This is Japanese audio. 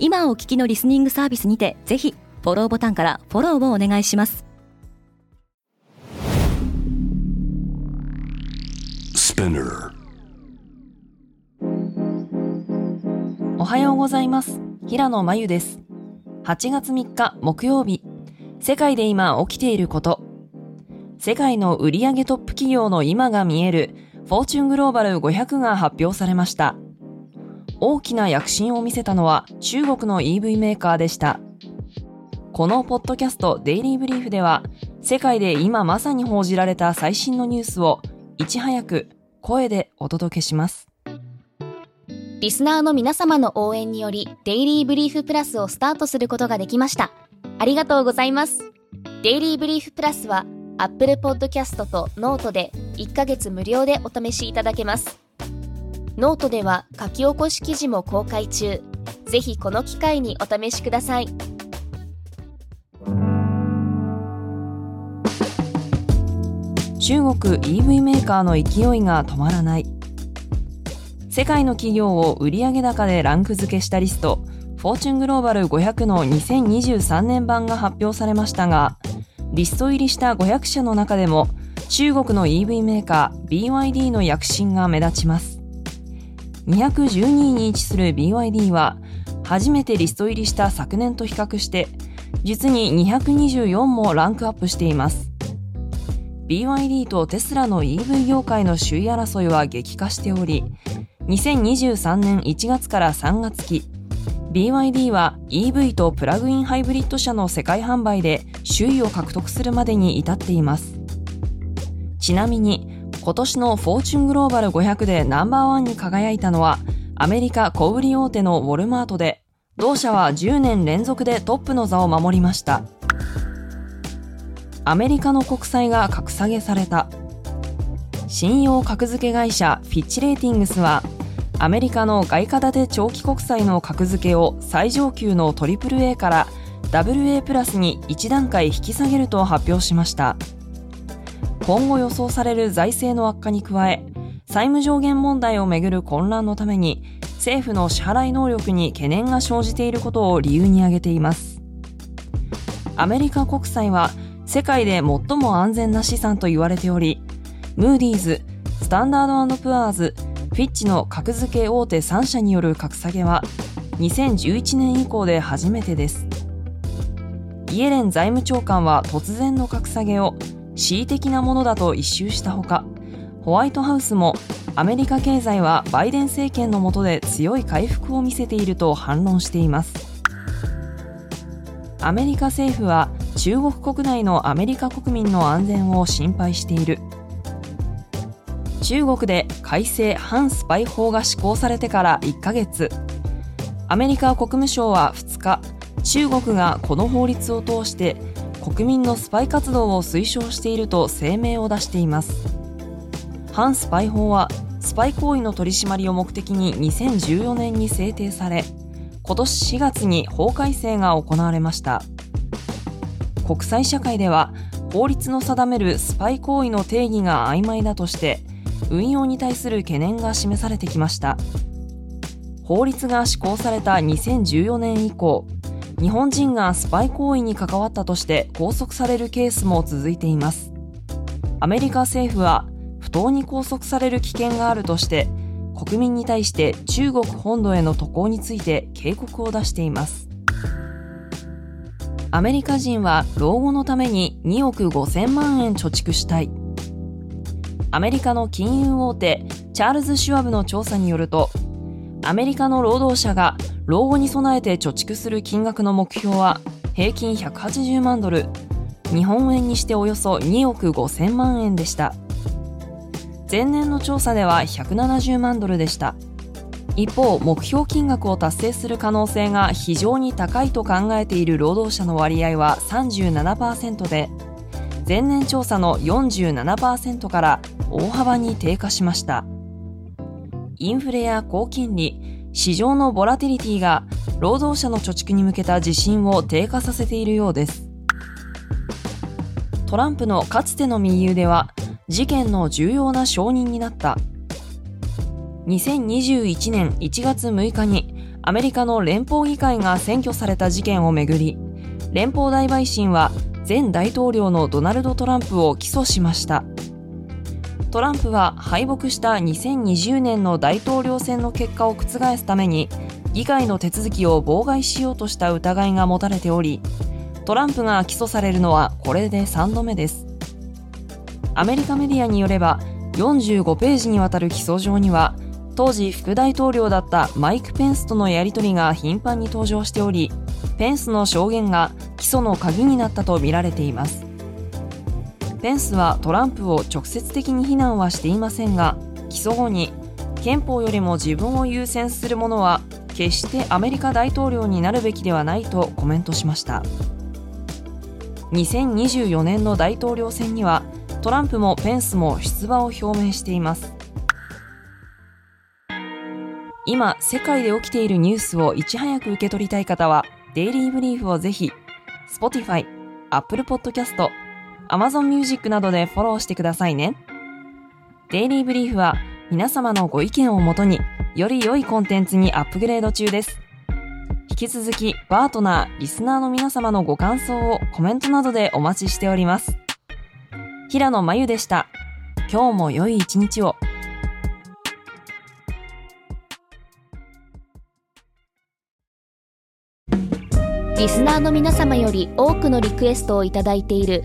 今お聞きのリスニングサービスにてぜひフォローボタンからフォローをお願いします。おはようございます。平野真由です。8月3日木曜日。世界で今起きていること。世界の売上トップ企業の今が見えるフォーチュングローバル500が発表されました大きな躍進を見せたのは中国の EV メーカーでしたこのポッドキャストデイリーブリーフでは世界で今まさに報じられた最新のニュースをいち早く声でお届けします。リスナーの皆様の応援により、デイリーブリーフプラスをスタートすることができました。ありがとうございます。デイリーブリーフプラスは、Apple Podcast と Note で1ヶ月無料でお試しいただけます。ノートでは書き起こし記事も公開中。ぜひこの機会にお試しください。中国 EV メーカーの勢いが止まらない世界の企業を売上高でランク付けしたリスト Fortune Global 500の2023年版が発表されましたがリスト入りした500社の中でも中国の EV メーカー BYD の躍進が目立ちます212位に位置する BYD は初めてリスト入りした昨年と比較して実に224もランクアップしています BYD とテスラの EV 業界の首位争いは激化しており、2023年1月から3月期、BYD は EV とプラグインハイブリッド車の世界販売で首位を獲得するまでに至っています。ちなみに、今年のフォーチュングローバル500でナンバーワンに輝いたのは、アメリカ小売大手のウォルマートで、同社は10年連続でトップの座を守りました。アメリカの国債が格下げされた信用格付け会社フィッチレーティングスはアメリカの外貨建て長期国債の格付けを最上級の AAA から WA プラスに1段階引き下げると発表しました今後予想される財政の悪化に加え債務上限問題をめぐる混乱のために政府の支払い能力に懸念が生じていることを理由に挙げていますアメリカ国債は世界で最も安全な資産と言われており、ムーディーズ、スタンダードプアーズ、フィッチの格付け大手3社による格下げは、2011年以降で初めてです。イエレン財務長官は突然の格下げを恣意的なものだと一周したほか、ホワイトハウスもアメリカ経済はバイデン政権の下で強い回復を見せていると反論しています。アメリカ政府は中国国内のアメリカ国民の安全を心配している中国で改正反スパイ法が施行されてから1ヶ月アメリカ国務省は2日中国がこの法律を通して国民のスパイ活動を推奨していると声明を出しています。反スパイ法はスパイ行為の取り締まりを目的に2014年に制定され今年4月に法改正が行われました。国際社会では法律の定めるスパイ行為の定義が曖昧だとして運用に対する懸念が示されてきました。法律が施行された2014年以降日本人がスパイ行為に関わったとして拘束されるケースも続いていますアメリカ政府は不当に拘束される危険があるとして国民に対して中国本土への渡航について警告を出していますアメリカ人は老後のために2億5000万円貯蓄したい。アメリカの金融大手チャールズ・シュワブの調査によると、アメリカの労働者が老後に備えて貯蓄する金額の目標は平均180万ドル、日本円にしておよそ2億5000万円でした。前年の調査では170万ドルでした。一方目標金額を達成する可能性が非常に高いと考えている労働者の割合は37%で前年調査の47%から大幅に低下しましたインフレや高金利市場のボラティリティが労働者の貯蓄に向けた自信を低下させているようです。トランプのかつての密友では事件の重要な証人になった。2021年1月6日にアメリカの連邦議会が占拠された事件をめぐり連邦大陪審は前大統領のドナルド・トランプを起訴しました。トランプは敗北した2020年の大統領選の結果を覆すために議会の手続きを妨害しようとした疑いが持たれておりトランプが起訴されるのはこれで3度目です。アメリカメディアによれば45ページにわたる起訴状には当時副大統領だったマイク・ペンスとのやり取りが頻繁に登場しておりペンスの証言が起訴の鍵になったとみられています。ペンスはトランプを直接的に非難はしていませんが起訴後に憲法よりも自分を優先する者は決してアメリカ大統領になるべきではないとコメントしました。2024年の大統領選にはトランプもペンスも出馬を表明しています。今世界で起きているニュースをいち早く受け取りたい方はデイリーブリーフをぜひ Spotify、Apple Podcast、Amazon Music などでフォローしてくださいね。デイリーブリーフは皆様のご意見をもとにより良いコンテンツにアップグレード中です。引き続きパートナー、リスナーの皆様のご感想をコメントなどでお待ちしております。平野真由でした。今日も良い一日を。リスナーの皆様より多くのリクエストをいただいている